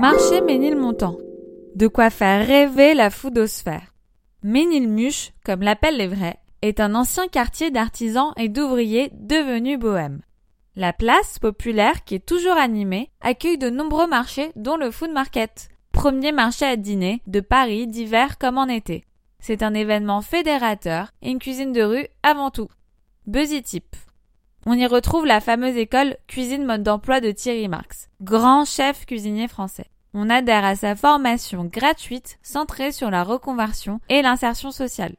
Marché Ménilmontant. De quoi faire rêver la foudosphère. Ménilmuche, comme l'appellent les vrais, est un ancien quartier d'artisans et d'ouvriers devenu bohème. La place populaire, qui est toujours animée, accueille de nombreux marchés, dont le Food Market, premier marché à dîner de Paris d'hiver comme en été. C'est un événement fédérateur et une cuisine de rue avant tout. Buzzy Tip. On y retrouve la fameuse école cuisine mode d'emploi de Thierry Marx, grand chef cuisinier français. On adhère à sa formation gratuite centrée sur la reconversion et l'insertion sociale.